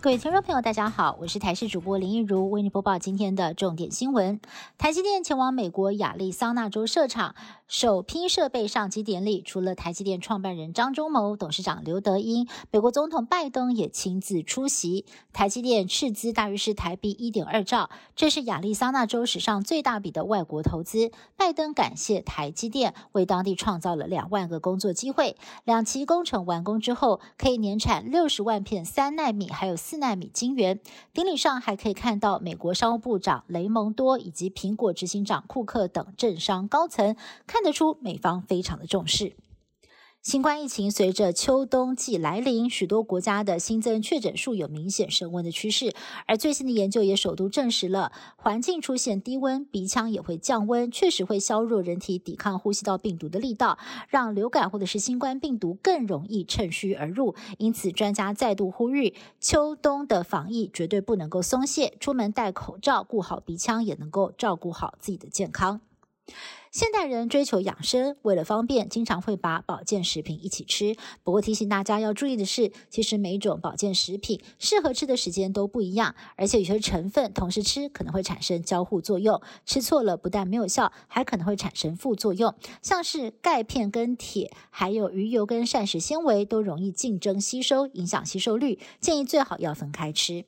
各位听众朋友，大家好，我是台视主播林一如，为您播报今天的重点新闻。台积电前往美国亚利桑那州设厂，首批设备上机典礼，除了台积电创办人张忠谋、董事长刘德英，美国总统拜登也亲自出席。台积电斥资大约是台币一点二兆，这是亚利桑那州史上最大笔的外国投资。拜登感谢台积电为当地创造了两万个工作机会。两期工程完工之后，可以年产六十万片三纳米，还有。四纳米晶圆，典礼上还可以看到美国商务部长雷蒙多以及苹果执行长库克等政商高层，看得出美方非常的重视。新冠疫情随着秋冬季来临，许多国家的新增确诊数有明显升温的趋势。而最新的研究也首度证实了，环境出现低温，鼻腔也会降温，确实会削弱人体抵抗呼吸道病毒的力道，让流感或者是新冠病毒更容易趁虚而入。因此，专家再度呼吁，秋冬的防疫绝对不能够松懈，出门戴口罩，顾好鼻腔，也能够照顾好自己的健康。现代人追求养生，为了方便，经常会把保健食品一起吃。不过提醒大家要注意的是，其实每一种保健食品适合吃的时间都不一样，而且有些成分同时吃可能会产生交互作用，吃错了不但没有效，还可能会产生副作用。像是钙片跟铁，还有鱼油跟膳食纤维都容易竞争吸收，影响吸收率，建议最好要分开吃。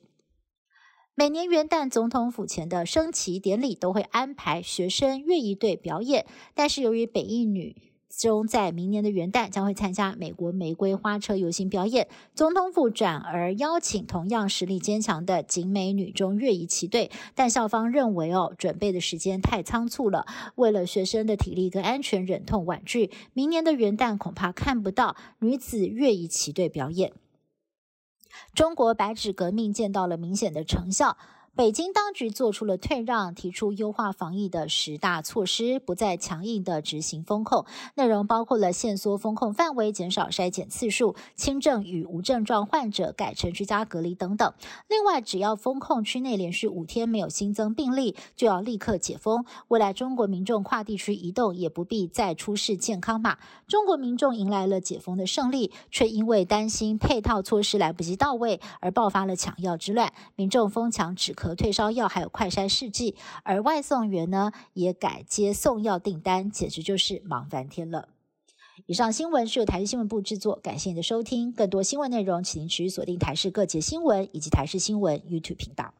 每年元旦，总统府前的升旗典礼都会安排学生乐仪队表演。但是由于北印女中在明年的元旦将会参加美国玫瑰花车游行表演，总统府转而邀请同样实力坚强的景美女中乐仪旗队。但校方认为哦，准备的时间太仓促了，为了学生的体力跟安全，忍痛婉拒。明年的元旦恐怕看不到女子乐仪旗队表演。中国白纸革命见到了明显的成效。北京当局做出了退让，提出优化防疫的十大措施，不再强硬的执行风控。内容包括了限缩风控范围、减少筛检次数、轻症与无症状患者改成居家隔离等等。另外，只要风控区内连续五天没有新增病例，就要立刻解封。未来中国民众跨地区移动也不必再出示健康码。中国民众迎来了解封的胜利，却因为担心配套措施来不及到位而爆发了抢药之乱。民众疯抢止。和退烧药，还有快筛试剂，而外送员呢也改接送药订单，简直就是忙翻天了。以上新闻是由台视新闻部制作，感谢您的收听。更多新闻内容，请您持续锁定台视各节新闻以及台视新闻 YouTube 频道。